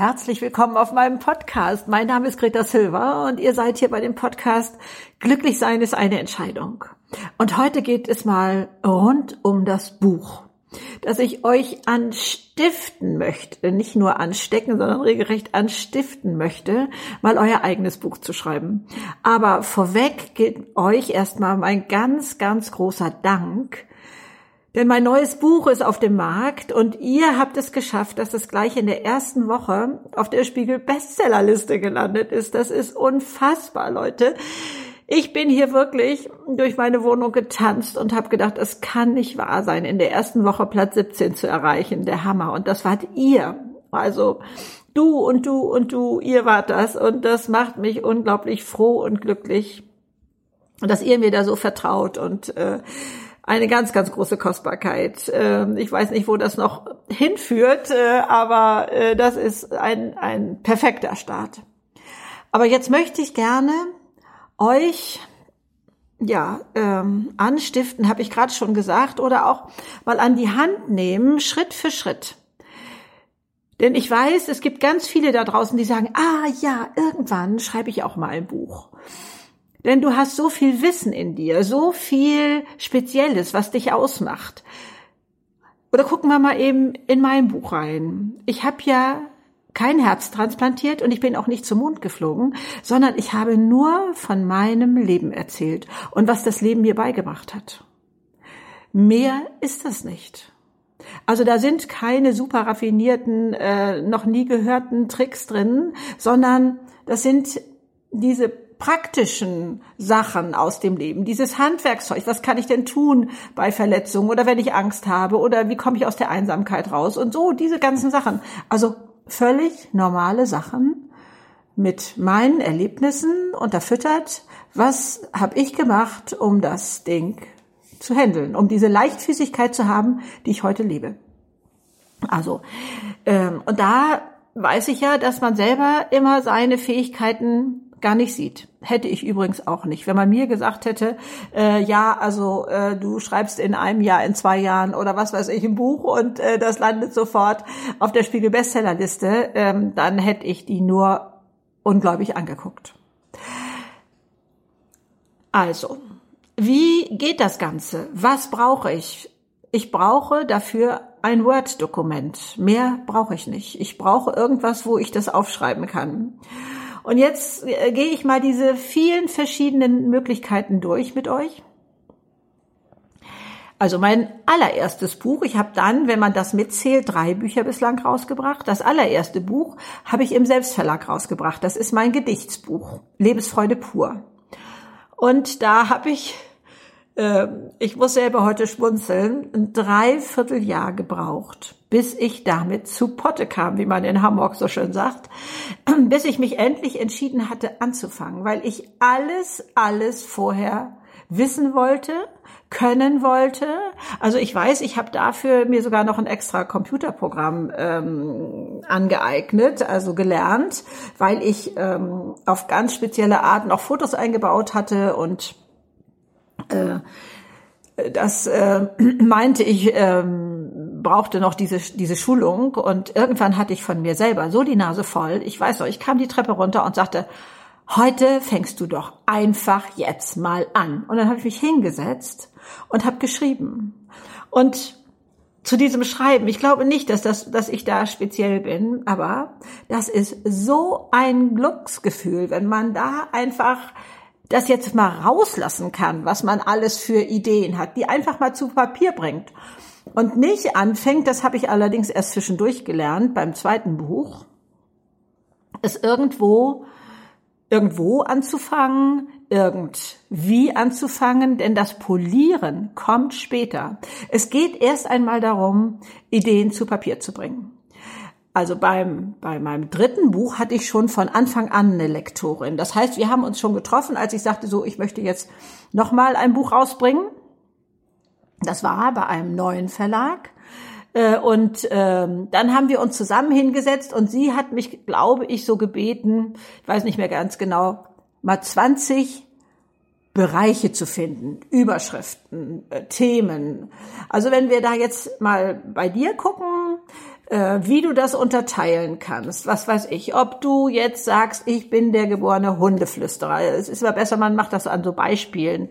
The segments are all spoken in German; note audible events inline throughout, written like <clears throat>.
Herzlich willkommen auf meinem Podcast. Mein Name ist Greta Silva und ihr seid hier bei dem Podcast Glücklich sein ist eine Entscheidung. Und heute geht es mal rund um das Buch, das ich euch anstiften möchte, nicht nur anstecken, sondern regelrecht anstiften möchte, mal euer eigenes Buch zu schreiben. Aber vorweg geht euch erstmal mein ganz, ganz großer Dank denn mein neues Buch ist auf dem Markt und ihr habt es geschafft, dass es gleich in der ersten Woche auf der Spiegel Bestsellerliste gelandet ist. Das ist unfassbar, Leute. Ich bin hier wirklich durch meine Wohnung getanzt und habe gedacht, es kann nicht wahr sein, in der ersten Woche Platz 17 zu erreichen. Der Hammer. Und das wart ihr. Also du und du und du, ihr wart das. Und das macht mich unglaublich froh und glücklich, dass ihr mir da so vertraut und äh, eine ganz, ganz große Kostbarkeit. Ähm, ich weiß nicht, wo das noch hinführt, äh, aber äh, das ist ein, ein perfekter Start. Aber jetzt möchte ich gerne euch ja, ähm, anstiften, habe ich gerade schon gesagt, oder auch mal an die Hand nehmen, Schritt für Schritt. Denn ich weiß, es gibt ganz viele da draußen, die sagen, ah ja, irgendwann schreibe ich auch mal ein Buch. Denn du hast so viel Wissen in dir, so viel Spezielles, was dich ausmacht. Oder gucken wir mal eben in mein Buch rein. Ich habe ja kein Herz transplantiert und ich bin auch nicht zum Mond geflogen, sondern ich habe nur von meinem Leben erzählt und was das Leben mir beigebracht hat. Mehr ist das nicht. Also da sind keine super raffinierten, äh, noch nie gehörten Tricks drin, sondern das sind diese praktischen Sachen aus dem Leben, dieses Handwerkszeug, was kann ich denn tun bei Verletzungen oder wenn ich Angst habe oder wie komme ich aus der Einsamkeit raus und so, diese ganzen Sachen. Also völlig normale Sachen mit meinen Erlebnissen unterfüttert. Was habe ich gemacht, um das Ding zu handeln, um diese Leichtfüßigkeit zu haben, die ich heute lebe? Also, ähm, und da weiß ich ja, dass man selber immer seine Fähigkeiten gar nicht sieht. Hätte ich übrigens auch nicht. Wenn man mir gesagt hätte, äh, ja, also äh, du schreibst in einem Jahr, in zwei Jahren oder was weiß ich ein Buch und äh, das landet sofort auf der Spiegel Bestsellerliste, ähm, dann hätte ich die nur ungläubig angeguckt. Also, wie geht das Ganze? Was brauche ich? Ich brauche dafür ein Word-Dokument. Mehr brauche ich nicht. Ich brauche irgendwas, wo ich das aufschreiben kann. Und jetzt äh, gehe ich mal diese vielen verschiedenen Möglichkeiten durch mit euch. Also mein allererstes Buch, ich habe dann, wenn man das mitzählt, drei Bücher bislang rausgebracht. Das allererste Buch habe ich im Selbstverlag rausgebracht. Das ist mein Gedichtsbuch, Lebensfreude pur. Und da habe ich ähm, ich muss selber heute schmunzeln, ein Dreivierteljahr gebraucht, bis ich damit zu Potte kam, wie man in Hamburg so schön sagt, <clears throat> bis ich mich endlich entschieden hatte anzufangen, weil ich alles, alles vorher wissen wollte, können wollte. Also ich weiß, ich habe dafür mir sogar noch ein extra Computerprogramm ähm, angeeignet, also gelernt, weil ich ähm, auf ganz spezielle Art noch Fotos eingebaut hatte und äh, das äh, <clears throat> meinte ich, ähm, brauchte noch diese, diese Schulung und irgendwann hatte ich von mir selber so die Nase voll. Ich weiß noch, ich kam die Treppe runter und sagte, heute fängst du doch einfach jetzt mal an. Und dann habe ich mich hingesetzt und habe geschrieben. Und zu diesem Schreiben, ich glaube nicht, dass, das, dass ich da speziell bin, aber das ist so ein Glücksgefühl, wenn man da einfach das jetzt mal rauslassen kann, was man alles für Ideen hat, die einfach mal zu Papier bringt und nicht anfängt, das habe ich allerdings erst zwischendurch gelernt beim zweiten Buch, es irgendwo irgendwo anzufangen, irgendwie anzufangen, denn das Polieren kommt später. Es geht erst einmal darum, Ideen zu Papier zu bringen. Also beim, bei meinem dritten Buch hatte ich schon von Anfang an eine Lektorin. Das heißt, wir haben uns schon getroffen, als ich sagte, so, ich möchte jetzt nochmal ein Buch rausbringen. Das war bei einem neuen Verlag. Äh, und ähm, dann haben wir uns zusammen hingesetzt und sie hat mich, glaube ich, so gebeten, ich weiß nicht mehr ganz genau, mal 20 Bereiche zu finden, Überschriften, äh, Themen. Also wenn wir da jetzt mal bei dir gucken, wie du das unterteilen kannst. Was weiß ich, ob du jetzt sagst, ich bin der geborene Hundeflüsterer. Es ist aber besser, man macht das an so Beispielen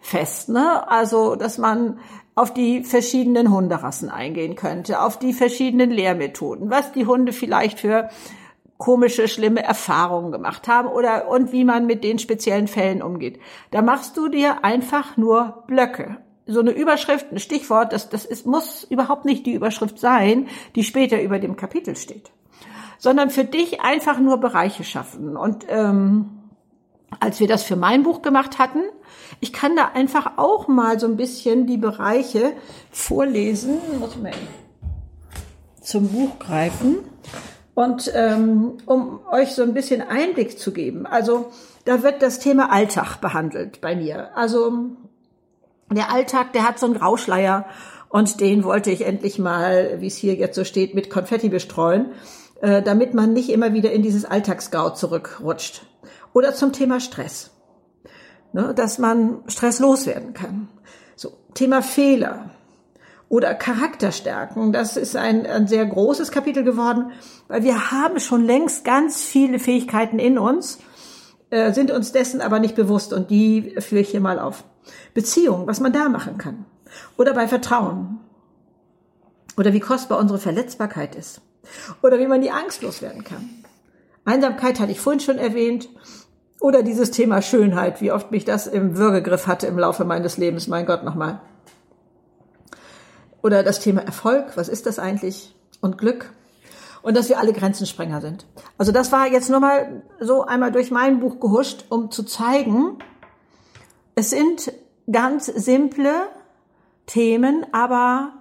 fest. Ne? Also, dass man auf die verschiedenen Hunderassen eingehen könnte, auf die verschiedenen Lehrmethoden, was die Hunde vielleicht für komische, schlimme Erfahrungen gemacht haben oder und wie man mit den speziellen Fällen umgeht. Da machst du dir einfach nur Blöcke. So eine Überschrift, ein Stichwort, das, das ist, muss überhaupt nicht die Überschrift sein, die später über dem Kapitel steht, sondern für dich einfach nur Bereiche schaffen. Und ähm, als wir das für mein Buch gemacht hatten, ich kann da einfach auch mal so ein bisschen die Bereiche vorlesen. Muss man zum Buch greifen. Und ähm, um euch so ein bisschen Einblick zu geben, also da wird das Thema Alltag behandelt bei mir. Also der Alltag, der hat so einen Grauschleier und den wollte ich endlich mal, wie es hier jetzt so steht, mit Konfetti bestreuen, äh, damit man nicht immer wieder in dieses Alltagsgau zurückrutscht. Oder zum Thema Stress, ne, dass man Stress loswerden kann. So Thema Fehler oder Charakterstärken. Das ist ein, ein sehr großes Kapitel geworden, weil wir haben schon längst ganz viele Fähigkeiten in uns, äh, sind uns dessen aber nicht bewusst und die führe ich hier mal auf. Beziehung, was man da machen kann. Oder bei Vertrauen. Oder wie kostbar unsere Verletzbarkeit ist. Oder wie man die Angst loswerden kann. Einsamkeit hatte ich vorhin schon erwähnt. Oder dieses Thema Schönheit, wie oft mich das im Würgegriff hatte im Laufe meines Lebens. Mein Gott, nochmal. Oder das Thema Erfolg, was ist das eigentlich? Und Glück. Und dass wir alle Grenzensprenger sind. Also das war jetzt nur mal so einmal durch mein Buch gehuscht, um zu zeigen, es sind ganz simple Themen, aber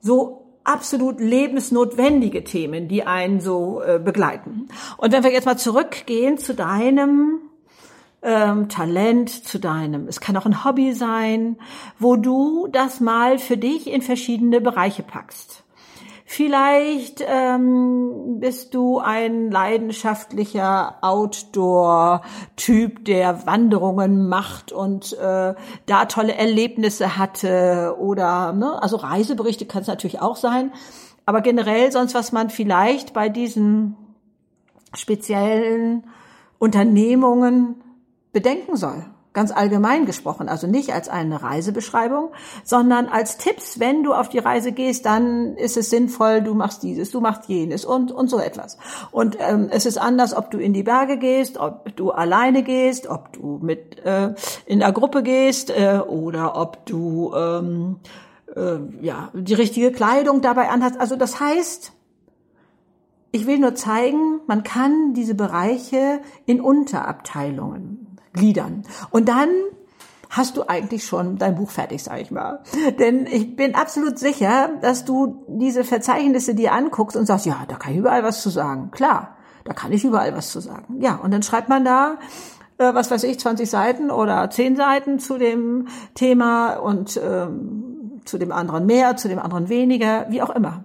so absolut lebensnotwendige Themen, die einen so äh, begleiten. Und wenn wir jetzt mal zurückgehen zu deinem ähm, Talent zu deinem. Es kann auch ein Hobby sein, wo du das mal für dich in verschiedene Bereiche packst. Vielleicht ähm, bist du ein leidenschaftlicher Outdoor-Typ, der Wanderungen macht und äh, da tolle Erlebnisse hatte oder ne, also Reiseberichte kann es natürlich auch sein, aber generell sonst was man vielleicht bei diesen speziellen Unternehmungen bedenken soll. Ganz allgemein gesprochen, also nicht als eine Reisebeschreibung, sondern als Tipps, wenn du auf die Reise gehst, dann ist es sinnvoll, du machst dieses, du machst jenes und, und so etwas. Und ähm, es ist anders, ob du in die Berge gehst, ob du alleine gehst, ob du mit äh, in der Gruppe gehst äh, oder ob du ähm, äh, ja die richtige Kleidung dabei anhast. Also das heißt, ich will nur zeigen, man kann diese Bereiche in Unterabteilungen gliedern. Und dann hast du eigentlich schon dein Buch fertig, sag ich mal. Denn ich bin absolut sicher, dass du diese Verzeichnisse dir anguckst und sagst, ja, da kann ich überall was zu sagen. Klar, da kann ich überall was zu sagen. Ja, und dann schreibt man da, äh, was weiß ich, 20 Seiten oder 10 Seiten zu dem Thema und ähm, zu dem anderen mehr, zu dem anderen weniger, wie auch immer.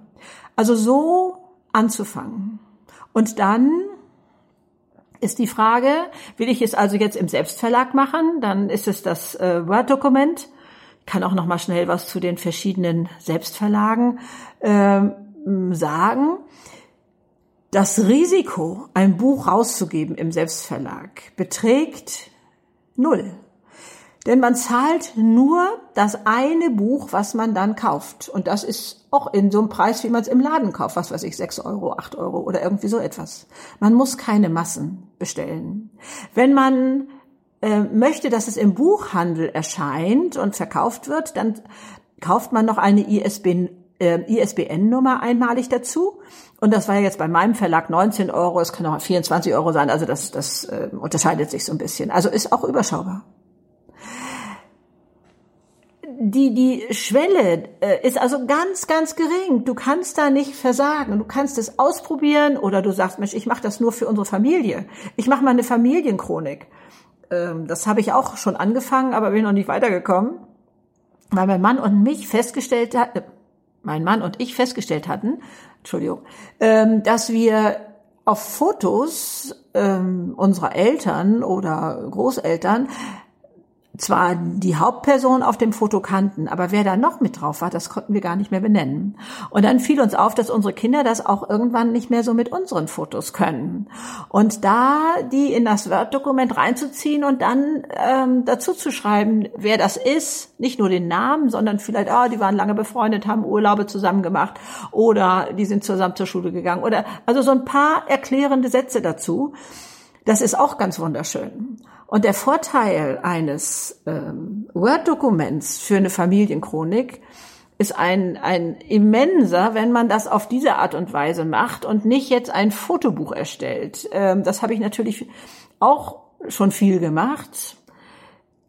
Also so anzufangen. Und dann ist die Frage, will ich es also jetzt im Selbstverlag machen? Dann ist es das äh, Word-Dokument. Kann auch noch mal schnell was zu den verschiedenen Selbstverlagen äh, sagen. Das Risiko, ein Buch rauszugeben im Selbstverlag, beträgt null. Denn man zahlt nur das eine Buch, was man dann kauft. Und das ist auch in so einem Preis, wie man es im Laden kauft. Was weiß ich, sechs Euro, acht Euro oder irgendwie so etwas. Man muss keine Massen bestellen. Wenn man äh, möchte, dass es im Buchhandel erscheint und verkauft wird, dann kauft man noch eine ISBN, äh, ISBN-Nummer einmalig dazu. Und das war jetzt bei meinem Verlag 19 Euro, es kann auch 24 Euro sein, also das, das äh, unterscheidet sich so ein bisschen. Also ist auch überschaubar die, die Schwelle äh, ist also ganz, ganz gering. Du kannst da nicht versagen. Du kannst es ausprobieren oder du sagst, Mensch, ich mache das nur für unsere Familie. Ich mache mal eine Familienchronik. Ähm, das habe ich auch schon angefangen, aber bin noch nicht weitergekommen, weil mein Mann und mich festgestellt hat, äh, mein Mann und ich festgestellt hatten, Entschuldigung, ähm, dass wir auf Fotos ähm, unserer Eltern oder Großeltern zwar die Hauptperson auf dem Foto kannten, aber wer da noch mit drauf war, das konnten wir gar nicht mehr benennen. Und dann fiel uns auf, dass unsere Kinder das auch irgendwann nicht mehr so mit unseren Fotos können. Und da die in das Word-Dokument reinzuziehen und dann ähm, dazu zu schreiben, wer das ist, nicht nur den Namen, sondern vielleicht, ah, oh, die waren lange befreundet, haben Urlaube zusammen gemacht oder die sind zusammen zur Schule gegangen oder also so ein paar erklärende Sätze dazu. Das ist auch ganz wunderschön. Und der Vorteil eines ähm, Word-Dokuments für eine Familienchronik ist ein, ein immenser, wenn man das auf diese Art und Weise macht und nicht jetzt ein Fotobuch erstellt. Ähm, das habe ich natürlich auch schon viel gemacht.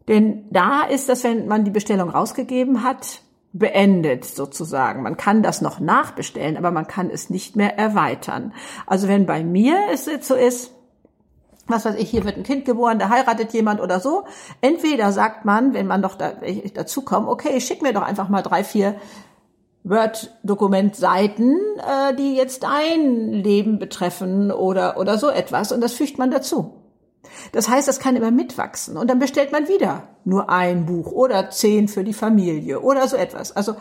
Denn da ist das, wenn man die Bestellung rausgegeben hat, beendet sozusagen. Man kann das noch nachbestellen, aber man kann es nicht mehr erweitern. Also wenn bei mir es jetzt so ist, was weiß ich, hier wird ein Kind geboren, da heiratet jemand oder so. Entweder sagt man, wenn man doch da, dazu kommt, okay, schick mir doch einfach mal drei, vier Word-Dokument-Seiten, äh, die jetzt dein Leben betreffen oder, oder so etwas. Und das fügt man dazu. Das heißt, das kann immer mitwachsen. Und dann bestellt man wieder nur ein Buch oder zehn für die Familie oder so etwas. Also,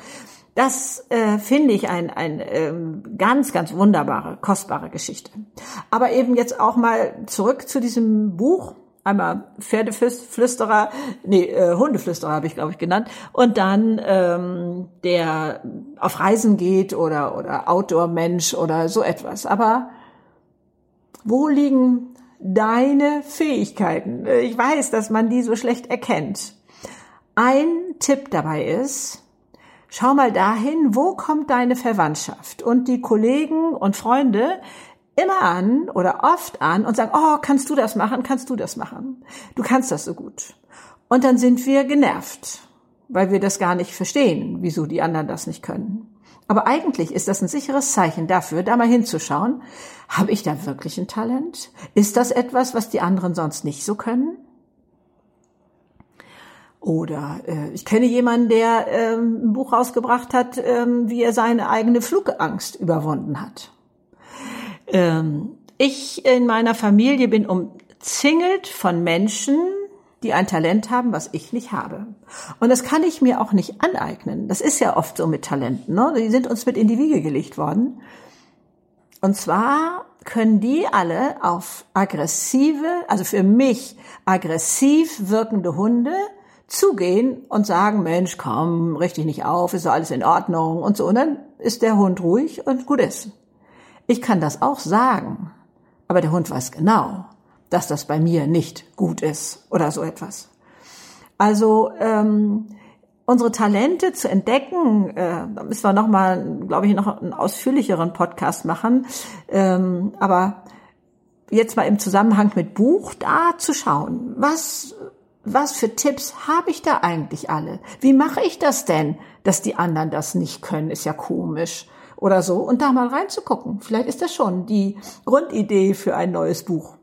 das äh, finde ich ein, ein ähm, ganz, ganz wunderbare, kostbare Geschichte. Aber eben jetzt auch mal zurück zu diesem Buch. Einmal Pferdeflüsterer, nee, äh, Hundeflüsterer habe ich, glaube ich, genannt. Und dann ähm, der auf Reisen geht oder, oder Outdoor-Mensch oder so etwas. Aber wo liegen deine Fähigkeiten? Äh, ich weiß, dass man die so schlecht erkennt. Ein Tipp dabei ist, Schau mal dahin, wo kommt deine Verwandtschaft und die Kollegen und Freunde immer an oder oft an und sagen, oh, kannst du das machen, kannst du das machen? Du kannst das so gut. Und dann sind wir genervt, weil wir das gar nicht verstehen, wieso die anderen das nicht können. Aber eigentlich ist das ein sicheres Zeichen dafür, da mal hinzuschauen, habe ich da wirklich ein Talent? Ist das etwas, was die anderen sonst nicht so können? Oder äh, ich kenne jemanden, der ähm, ein Buch rausgebracht hat, ähm, wie er seine eigene Flugangst überwunden hat. Ähm, ich in meiner Familie bin umzingelt von Menschen, die ein Talent haben, was ich nicht habe. Und das kann ich mir auch nicht aneignen. Das ist ja oft so mit Talenten. Ne? Die sind uns mit in die Wiege gelegt worden. Und zwar können die alle auf aggressive, also für mich aggressiv wirkende Hunde zugehen und sagen, Mensch, komm, richte dich nicht auf, ist doch alles in Ordnung und so. Und dann ist der Hund ruhig und gut ist. Ich kann das auch sagen, aber der Hund weiß genau, dass das bei mir nicht gut ist oder so etwas. Also ähm, unsere Talente zu entdecken, äh, da müssen wir noch mal, glaube ich, noch einen ausführlicheren Podcast machen. Ähm, aber jetzt mal im Zusammenhang mit Buch da zu schauen, was was für Tipps habe ich da eigentlich alle? Wie mache ich das denn, dass die anderen das nicht können? Ist ja komisch oder so. Und da mal reinzugucken. Vielleicht ist das schon die Grundidee für ein neues Buch.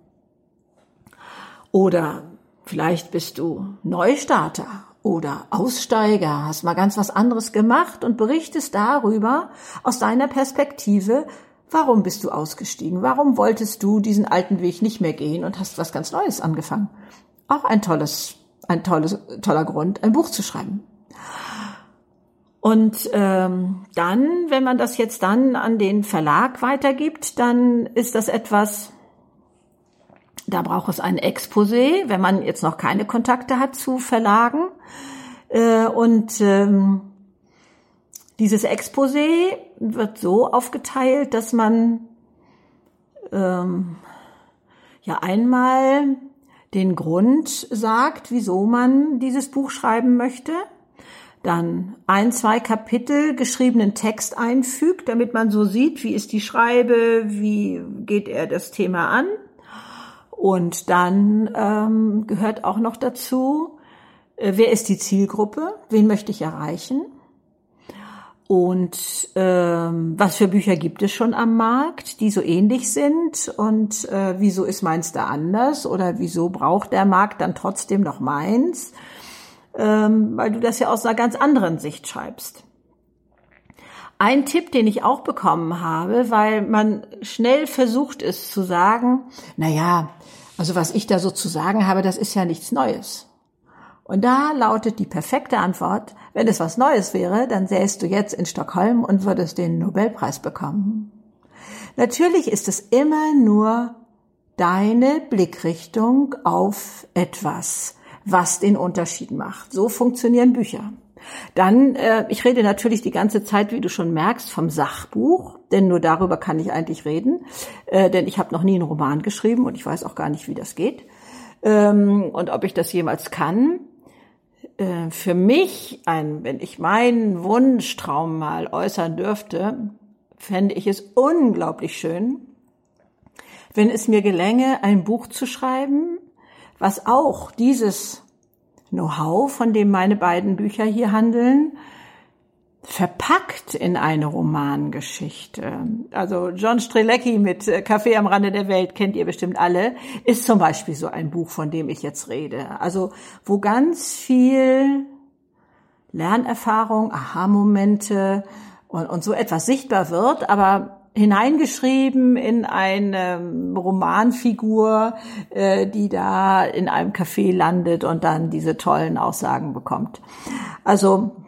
Oder vielleicht bist du Neustarter oder Aussteiger, hast mal ganz was anderes gemacht und berichtest darüber aus deiner Perspektive, warum bist du ausgestiegen? Warum wolltest du diesen alten Weg nicht mehr gehen und hast was ganz Neues angefangen? Auch ein tolles, ein tolles, toller Grund, ein Buch zu schreiben. Und ähm, dann, wenn man das jetzt dann an den Verlag weitergibt, dann ist das etwas, da braucht es ein Exposé, wenn man jetzt noch keine Kontakte hat zu Verlagen. Äh, und ähm, dieses Exposé wird so aufgeteilt, dass man ähm, ja einmal den Grund sagt, wieso man dieses Buch schreiben möchte, dann ein, zwei Kapitel geschriebenen Text einfügt, damit man so sieht, wie ist die Schreibe, wie geht er das Thema an. Und dann ähm, gehört auch noch dazu, äh, wer ist die Zielgruppe, wen möchte ich erreichen und ähm, was für Bücher gibt es schon am Markt, die so ähnlich sind und äh, wieso ist meins da anders oder wieso braucht der Markt dann trotzdem noch meins, ähm, weil du das ja aus einer ganz anderen Sicht schreibst. Ein Tipp, den ich auch bekommen habe, weil man schnell versucht ist zu sagen, na ja, also was ich da so zu sagen habe, das ist ja nichts Neues. Und da lautet die perfekte Antwort, wenn es was Neues wäre, dann sähst du jetzt in Stockholm und würdest den Nobelpreis bekommen. Natürlich ist es immer nur deine Blickrichtung auf etwas, was den Unterschied macht. So funktionieren Bücher. Dann, äh, ich rede natürlich die ganze Zeit, wie du schon merkst, vom Sachbuch, denn nur darüber kann ich eigentlich reden, äh, denn ich habe noch nie einen Roman geschrieben und ich weiß auch gar nicht, wie das geht ähm, und ob ich das jemals kann. Äh, für mich, ein, wenn ich meinen Wunschtraum mal äußern dürfte, fände ich es unglaublich schön, wenn es mir gelänge, ein Buch zu schreiben, was auch dieses Know-how, von dem meine beiden Bücher hier handeln, verpackt in eine Romangeschichte. Also John Strelecki mit Café am Rande der Welt kennt ihr bestimmt alle, ist zum Beispiel so ein Buch, von dem ich jetzt rede. Also wo ganz viel Lernerfahrung, Aha-Momente und, und so etwas sichtbar wird, aber hineingeschrieben in eine Romanfigur, äh, die da in einem Café landet und dann diese tollen Aussagen bekommt. Also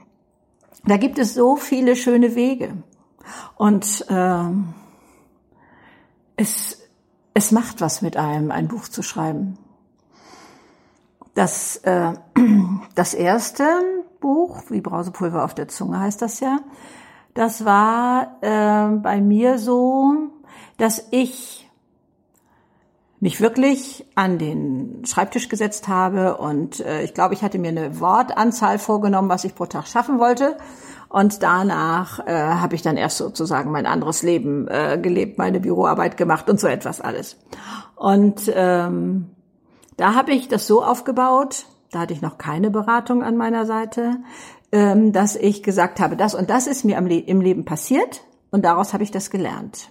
da gibt es so viele schöne Wege und äh, es es macht was mit einem, ein Buch zu schreiben. Das äh, <clears throat> das erste Buch, wie Brausepulver auf der Zunge heißt das ja, das war äh, bei mir so, dass ich mich wirklich an den Schreibtisch gesetzt habe und äh, ich glaube, ich hatte mir eine Wortanzahl vorgenommen, was ich pro Tag schaffen wollte. Und danach äh, habe ich dann erst sozusagen mein anderes Leben äh, gelebt, meine Büroarbeit gemacht und so etwas alles. Und ähm, da habe ich das so aufgebaut, da hatte ich noch keine Beratung an meiner Seite, ähm, dass ich gesagt habe, das und das ist mir im Leben passiert und daraus habe ich das gelernt.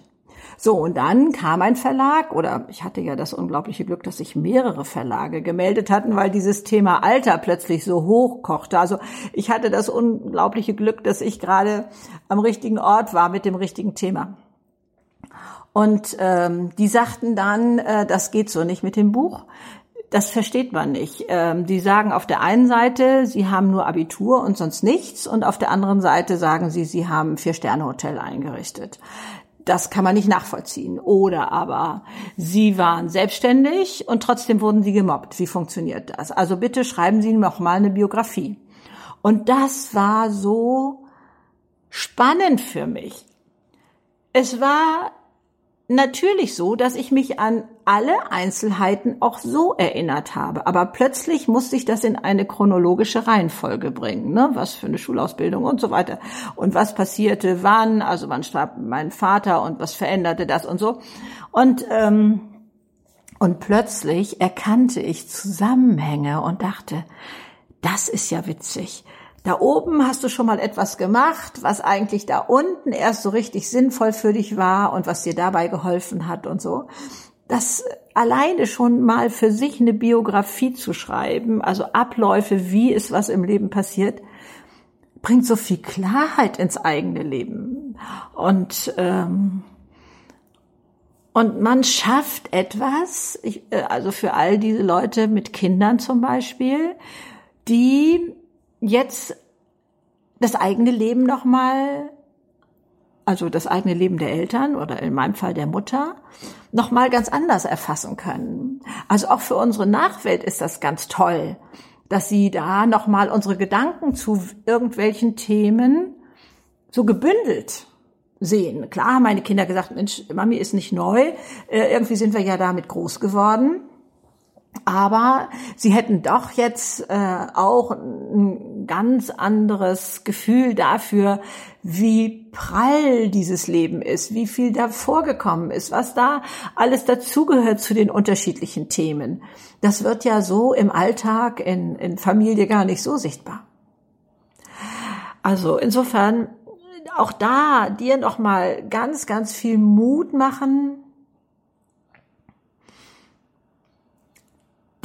So, und dann kam ein Verlag, oder ich hatte ja das unglaubliche Glück, dass sich mehrere Verlage gemeldet hatten, weil dieses Thema Alter plötzlich so hochkochte. Also ich hatte das unglaubliche Glück, dass ich gerade am richtigen Ort war mit dem richtigen Thema. Und ähm, die sagten dann, äh, das geht so nicht mit dem Buch das versteht man nicht. Ähm, die sagen auf der einen Seite, sie haben nur Abitur und sonst nichts, und auf der anderen Seite sagen sie, sie haben Vier-Sterne-Hotel eingerichtet. Das kann man nicht nachvollziehen. Oder aber sie waren selbstständig und trotzdem wurden sie gemobbt. Wie funktioniert das? Also bitte schreiben Sie noch mal eine Biografie. Und das war so spannend für mich. Es war natürlich so, dass ich mich an alle Einzelheiten auch so erinnert habe. Aber plötzlich musste ich das in eine chronologische Reihenfolge bringen. Ne? Was für eine Schulausbildung und so weiter. Und was passierte wann, also wann starb mein Vater und was veränderte das und so. Und, ähm, und plötzlich erkannte ich Zusammenhänge und dachte, das ist ja witzig. Da oben hast du schon mal etwas gemacht, was eigentlich da unten erst so richtig sinnvoll für dich war und was dir dabei geholfen hat und so. Das alleine schon mal für sich eine Biografie zu schreiben, also Abläufe, wie ist was im Leben passiert, bringt so viel Klarheit ins eigene Leben. Und ähm, und man schafft etwas, ich, äh, also für all diese Leute mit Kindern zum Beispiel, die jetzt das eigene Leben nochmal, also das eigene Leben der Eltern oder in meinem Fall der Mutter, nochmal ganz anders erfassen können. Also auch für unsere Nachwelt ist das ganz toll, dass sie da nochmal unsere Gedanken zu irgendwelchen Themen so gebündelt sehen. Klar haben meine Kinder gesagt, Mensch, Mami ist nicht neu, äh, irgendwie sind wir ja damit groß geworden. Aber sie hätten doch jetzt äh, auch ein ganz anderes Gefühl dafür, wie prall dieses Leben ist, wie viel da vorgekommen ist, was da alles dazugehört zu den unterschiedlichen Themen. Das wird ja so im Alltag in, in Familie gar nicht so sichtbar. Also insofern auch da dir noch mal ganz, ganz viel Mut machen,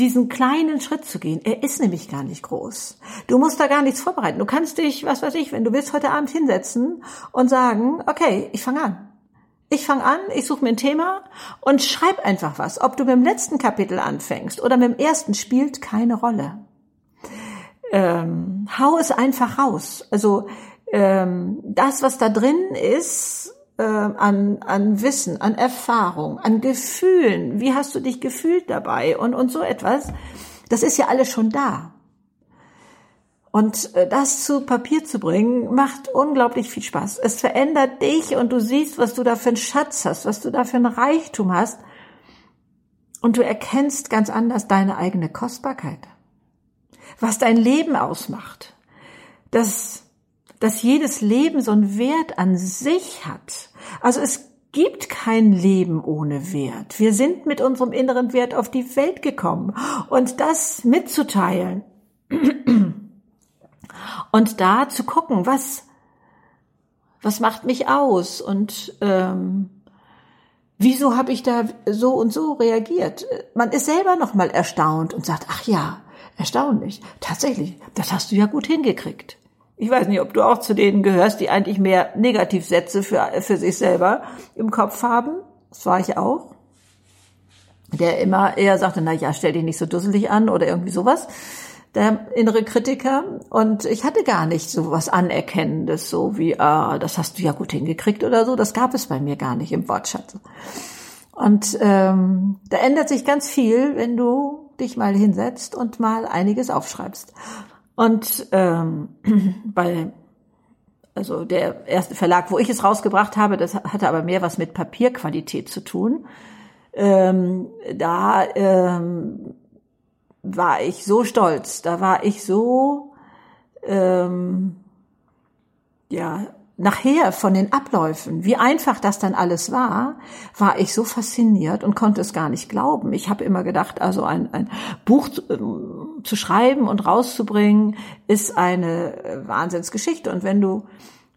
diesen kleinen Schritt zu gehen. Er ist nämlich gar nicht groß. Du musst da gar nichts vorbereiten. Du kannst dich, was weiß ich, wenn du willst, heute Abend hinsetzen und sagen, okay, ich fange an. Ich fange an, ich suche mir ein Thema und schreib einfach was. Ob du mit dem letzten Kapitel anfängst oder mit dem ersten, spielt keine Rolle. ähm, hau es einfach raus. Also ähm, das, was da drin ist, äh, an, an Wissen, an Erfahrung, an Gefühlen, wie hast du dich gefühlt dabei und, und so etwas, das ist ja alles schon da. Und äh, das zu Papier zu bringen, macht unglaublich viel Spaß. Es verändert dich und du siehst, was du da für einen Schatz hast, was du da für einen Reichtum hast. Und du erkennst ganz anders deine eigene Kostbarkeit. Was dein Leben ausmacht. Dass, dass jedes Leben so einen Wert an sich hat. Also es gibt kein Leben ohne Wert. Wir sind mit unserem inneren Wert auf die Welt gekommen. Und das mitzuteilen, <clears throat> und da zu gucken, was, was macht mich aus und ähm, wieso habe ich da so und so reagiert? Man ist selber noch mal erstaunt und sagt, ach ja, erstaunlich, tatsächlich, das hast du ja gut hingekriegt. Ich weiß nicht, ob du auch zu denen gehörst, die eigentlich mehr Negativsätze für, für sich selber im Kopf haben. Das war ich auch. Der immer eher sagte, na ja, stell dich nicht so dusselig an oder irgendwie sowas der innere Kritiker. Und ich hatte gar nicht so was Anerkennendes, so wie, ah, das hast du ja gut hingekriegt oder so. Das gab es bei mir gar nicht im Wortschatz. Und ähm, da ändert sich ganz viel, wenn du dich mal hinsetzt und mal einiges aufschreibst. Und ähm, <clears throat> bei also der erste Verlag, wo ich es rausgebracht habe, das hatte aber mehr was mit Papierqualität zu tun. Ähm, da ähm, war ich so stolz, da war ich so, ähm, ja, nachher von den Abläufen, wie einfach das dann alles war, war ich so fasziniert und konnte es gar nicht glauben. Ich habe immer gedacht, also ein, ein Buch zu, ähm, zu schreiben und rauszubringen, ist eine äh, Wahnsinnsgeschichte. Und wenn du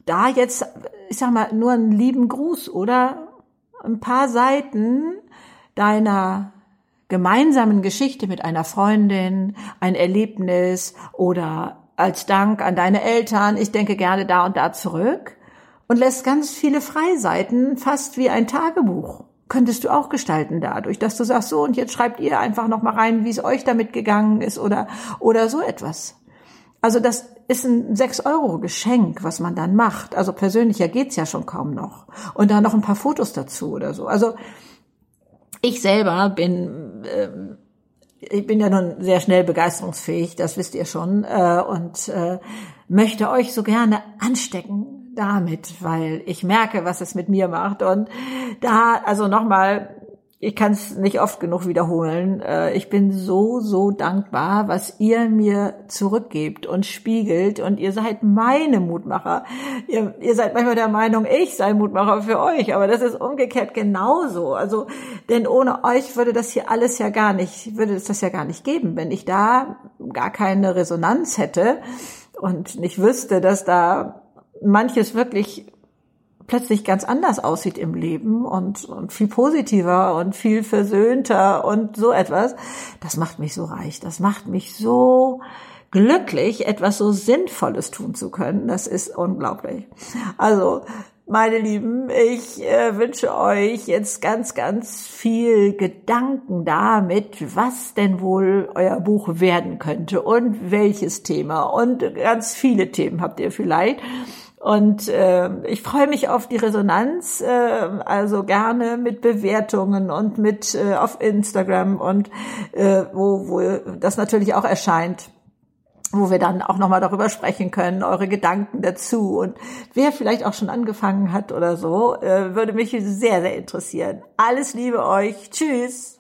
da jetzt, ich sag mal, nur einen lieben Gruß oder ein paar Seiten deiner gemeinsamen Geschichte mit einer Freundin, ein Erlebnis oder als Dank an deine Eltern, ich denke gerne da und da zurück und lässt ganz viele Freiseiten, fast wie ein Tagebuch. Könntest du auch gestalten dadurch, dass du sagst, so und jetzt schreibt ihr einfach noch mal rein, wie es euch damit gegangen ist oder, oder so etwas. Also das ist ein 6-Euro-Geschenk, was man dann macht. Also persönlicher geht's ja schon kaum noch. Und da noch ein paar Fotos dazu oder so. Also ich selber bin, äh, ich bin ja nun sehr schnell begeisterungsfähig, das wisst ihr schon, äh, und äh, möchte euch so gerne anstecken damit, weil ich merke, was es mit mir macht. Und da, also nochmal, ich kann es nicht oft genug wiederholen. Äh, ich bin so, so dankbar, was ihr mir zurückgebt und spiegelt. Und ihr seid meine Mutmacher. Ihr, ihr seid manchmal der Meinung, ich sei Mutmacher für euch. Aber das ist umgekehrt genauso. Also, denn ohne euch würde das hier alles ja gar nicht, würde es das ja gar nicht geben. Wenn ich da gar keine Resonanz hätte und nicht wüsste, dass da manches wirklich plötzlich ganz anders aussieht im Leben und, und viel positiver und viel versöhnter und so etwas, das macht mich so reich, das macht mich so glücklich, etwas so Sinnvolles tun zu können. Das ist unglaublich. Also, meine Lieben, ich äh, wünsche euch jetzt ganz, ganz viel Gedanken damit, was denn wohl euer Buch werden könnte und welches Thema. Und ganz viele Themen habt ihr vielleicht. Und äh, ich freue mich auf die Resonanz, äh, also gerne mit Bewertungen und mit äh, auf Instagram und äh, wo, wo das natürlich auch erscheint wo wir dann auch nochmal darüber sprechen können, eure Gedanken dazu und wer vielleicht auch schon angefangen hat oder so, äh, würde mich sehr, sehr interessieren. Alles Liebe euch. Tschüss.